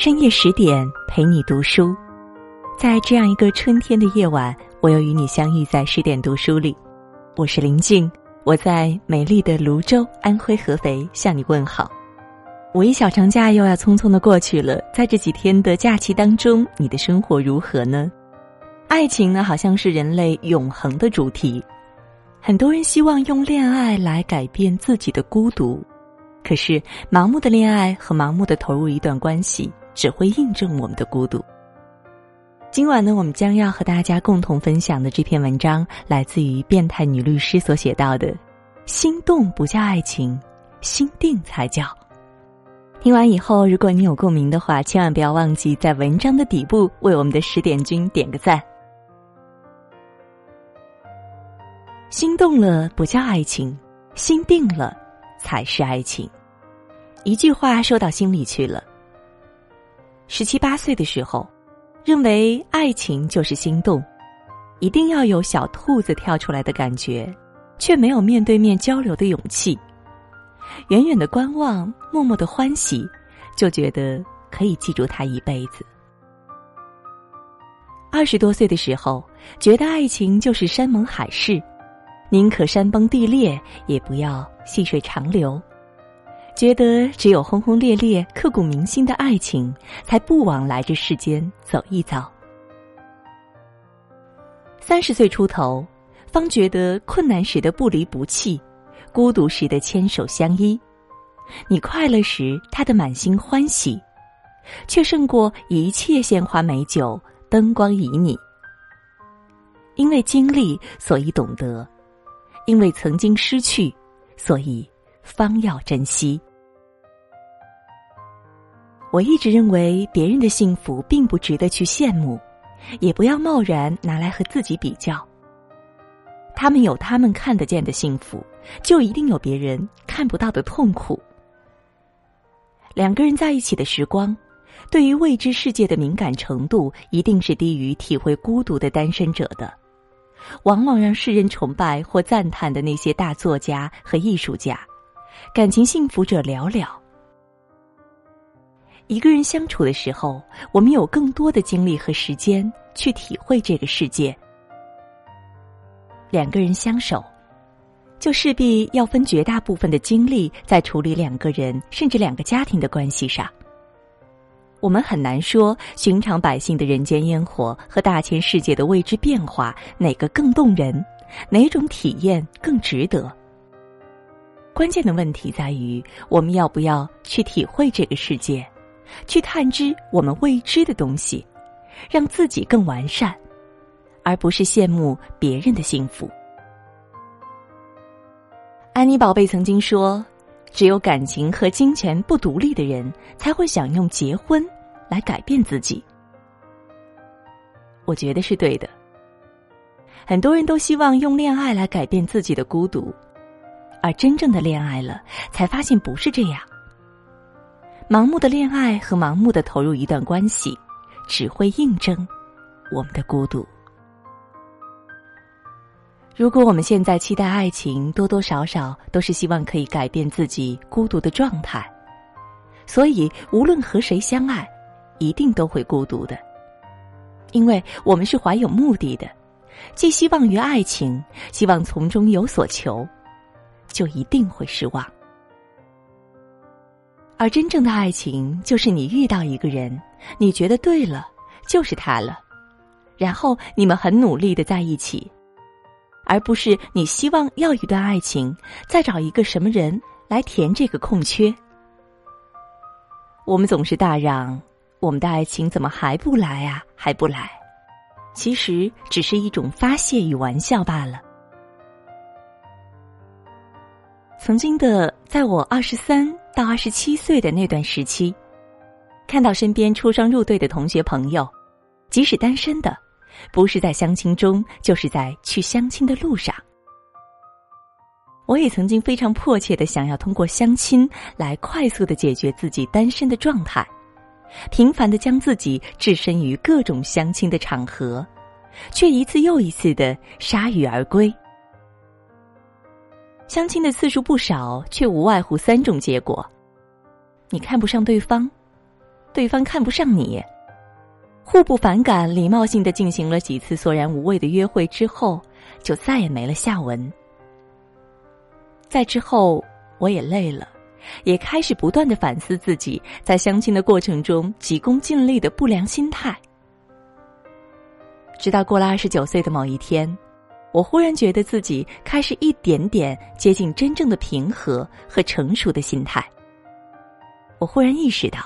深夜十点陪你读书，在这样一个春天的夜晚，我又与你相遇在十点读书里。我是林静，我在美丽的泸州，安徽合肥向你问好。五一小长假又要匆匆的过去了，在这几天的假期当中，你的生活如何呢？爱情呢，好像是人类永恒的主题。很多人希望用恋爱来改变自己的孤独，可是盲目的恋爱和盲目的投入一段关系，只会印证我们的孤独。今晚呢，我们将要和大家共同分享的这篇文章，来自于变态女律师所写到的：“心动不叫爱情，心定才叫。”听完以后，如果你有共鸣的话，千万不要忘记在文章的底部为我们的十点君点个赞。心动了不叫爱情，心定了才是爱情。一句话说到心里去了。十七八岁的时候，认为爱情就是心动，一定要有小兔子跳出来的感觉，却没有面对面交流的勇气。远远的观望，默默的欢喜，就觉得可以记住他一辈子。二十多岁的时候，觉得爱情就是山盟海誓。宁可山崩地裂，也不要细水长流。觉得只有轰轰烈烈、刻骨铭心的爱情，才不枉来这世间走一遭。三十岁出头，方觉得困难时的不离不弃，孤独时的牵手相依。你快乐时，他的满心欢喜，却胜过一切鲜花美酒、灯光旖旎。因为经历，所以懂得。因为曾经失去，所以方要珍惜。我一直认为，别人的幸福并不值得去羡慕，也不要贸然拿来和自己比较。他们有他们看得见的幸福，就一定有别人看不到的痛苦。两个人在一起的时光，对于未知世界的敏感程度，一定是低于体会孤独的单身者的。往往让世人崇拜或赞叹的那些大作家和艺术家，感情幸福者寥寥。一个人相处的时候，我们有更多的精力和时间去体会这个世界。两个人相守，就势必要分绝大部分的精力在处理两个人甚至两个家庭的关系上。我们很难说，寻常百姓的人间烟火和大千世界的未知变化哪个更动人，哪种体验更值得。关键的问题在于，我们要不要去体会这个世界，去探知我们未知的东西，让自己更完善，而不是羡慕别人的幸福。安妮宝贝曾经说。只有感情和金钱不独立的人，才会想用结婚来改变自己。我觉得是对的。很多人都希望用恋爱来改变自己的孤独，而真正的恋爱了，才发现不是这样。盲目的恋爱和盲目的投入一段关系，只会印证我们的孤独。如果我们现在期待爱情，多多少少都是希望可以改变自己孤独的状态，所以无论和谁相爱，一定都会孤独的，因为我们是怀有目的的，寄希望于爱情，希望从中有所求，就一定会失望。而真正的爱情，就是你遇到一个人，你觉得对了，就是他了，然后你们很努力的在一起。而不是你希望要一段爱情，再找一个什么人来填这个空缺。我们总是大嚷，我们的爱情怎么还不来啊？还不来？其实只是一种发泄与玩笑罢了。曾经的，在我二十三到二十七岁的那段时期，看到身边出双入对的同学朋友，即使单身的。不是在相亲中，就是在去相亲的路上。我也曾经非常迫切的想要通过相亲来快速的解决自己单身的状态，频繁的将自己置身于各种相亲的场合，却一次又一次的铩羽而归。相亲的次数不少，却无外乎三种结果：你看不上对方，对方看不上你。互不反感，礼貌性的进行了几次索然无味的约会之后，就再也没了下文。在之后，我也累了，也开始不断的反思自己在相亲的过程中急功近利的不良心态。直到过了二十九岁的某一天，我忽然觉得自己开始一点点接近真正的平和和成熟的心态。我忽然意识到。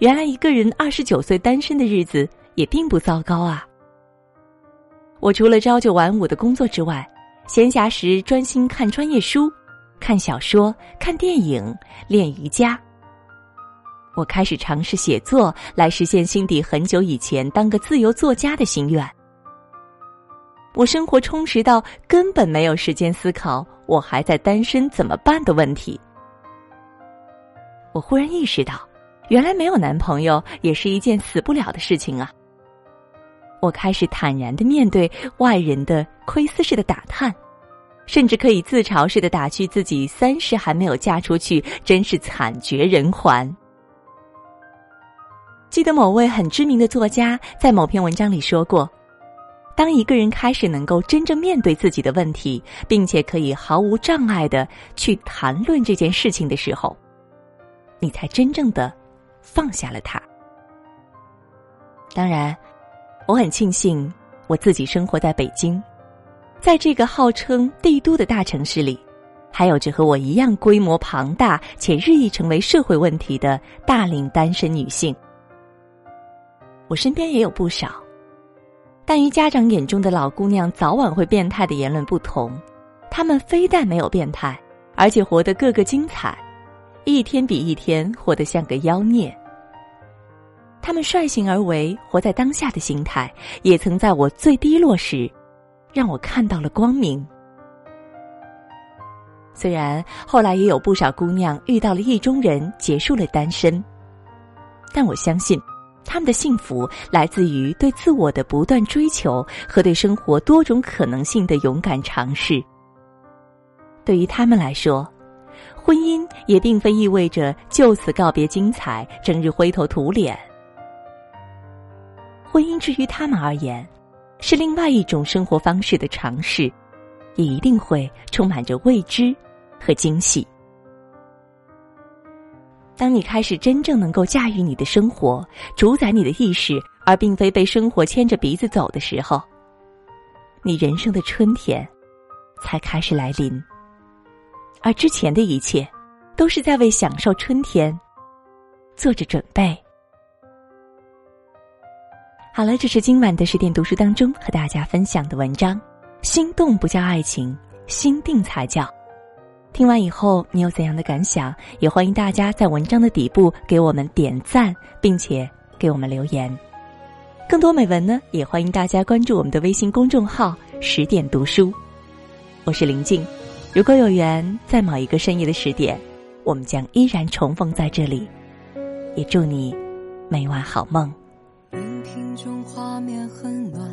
原来一个人二十九岁单身的日子也并不糟糕啊！我除了朝九晚五的工作之外，闲暇时专心看专业书、看小说、看电影、练瑜伽。我开始尝试写作，来实现心底很久以前当个自由作家的心愿。我生活充实到根本没有时间思考我还在单身怎么办的问题。我忽然意识到。原来没有男朋友也是一件死不了的事情啊！我开始坦然的面对外人的窥私式的打探，甚至可以自嘲似的打趣自己三十还没有嫁出去，真是惨绝人寰。记得某位很知名的作家在某篇文章里说过：“当一个人开始能够真正面对自己的问题，并且可以毫无障碍的去谈论这件事情的时候，你才真正的。”放下了他。当然，我很庆幸我自己生活在北京，在这个号称帝都的大城市里，还有着和我一样规模庞大且日益成为社会问题的大龄单身女性。我身边也有不少，但与家长眼中的老姑娘早晚会变态的言论不同，她们非但没有变态，而且活得个个精彩。一天比一天活得像个妖孽。他们率性而为，活在当下的心态，也曾在我最低落时，让我看到了光明。虽然后来也有不少姑娘遇到了意中人，结束了单身，但我相信，他们的幸福来自于对自我的不断追求和对生活多种可能性的勇敢尝试。对于他们来说。婚姻也并非意味着就此告别精彩，整日灰头土脸。婚姻至于他们而言，是另外一种生活方式的尝试，也一定会充满着未知和惊喜。当你开始真正能够驾驭你的生活，主宰你的意识，而并非被生活牵着鼻子走的时候，你人生的春天才开始来临。而之前的一切，都是在为享受春天做着准备。好了，这是今晚的十点读书当中和大家分享的文章。心动不叫爱情，心定才叫。听完以后，你有怎样的感想？也欢迎大家在文章的底部给我们点赞，并且给我们留言。更多美文呢，也欢迎大家关注我们的微信公众号“十点读书”。我是林静。如果有缘，在某一个深夜的十点，我们将依然重逢在这里。也祝你每晚好梦。荧屏中画面很暖，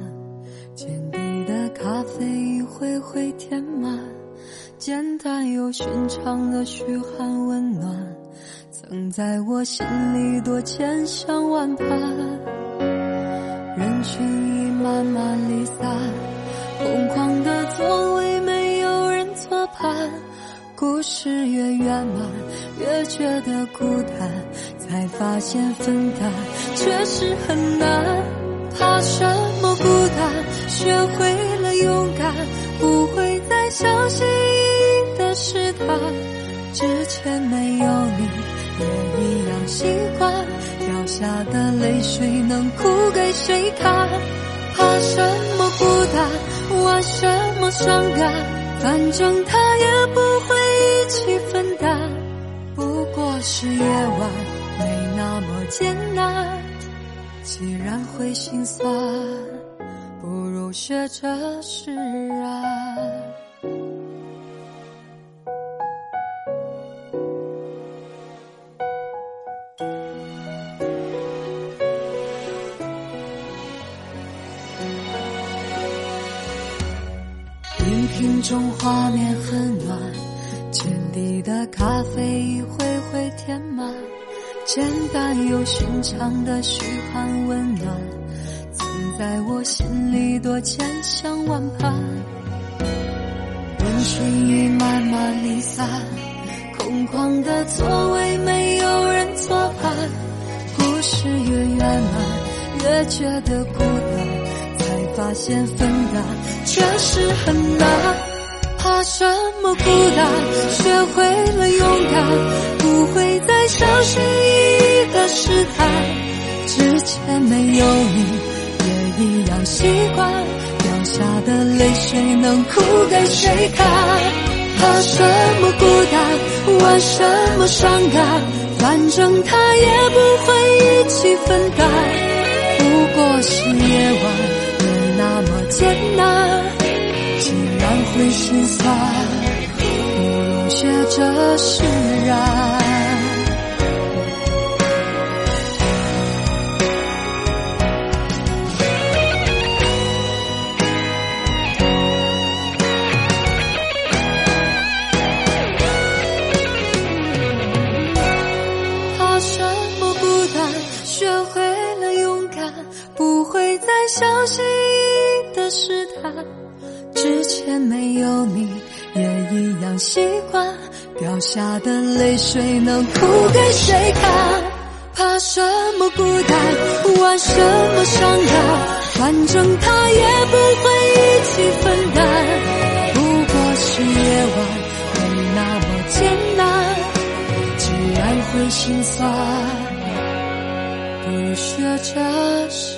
见底的咖啡一回回填满，简单又寻常的嘘寒问暖，曾在我心里多千想万盼。人群已慢慢离散，空旷的座位没有人坐伴。故事越圆满，越觉得孤单，才发现分担确实很难。怕什么孤单？学会了勇敢，不会再相信是他。之前没有你，也一样习惯。掉下的泪水能哭给谁看？怕什么孤单？玩什么伤感？反正他也不会一起分担，不过是夜晚没那么艰难。既然会心酸，不如学着释然。咖啡一回回填满，简单又寻常的嘘寒问暖，曾在我心里多坚强万盼。人群已慢慢离散，空旷的座位没有人作伴。故事越圆满，越觉得孤单，才发现分担确实很难。怕什么孤单？学会了勇敢，不会再小心翼翼的试探。之前没有你，也一样习惯。掉下的泪水能哭给谁看？怕什么孤单？玩什么伤感？反正他也不会一起分担。不过是夜晚，没那么艰难。会心酸，不如学着释然。下的泪水能哭给谁看？怕什么孤单，玩什么伤感？反正他也不会一起分担。不过是夜晚，没那么艰难。既然会心酸，不如学着释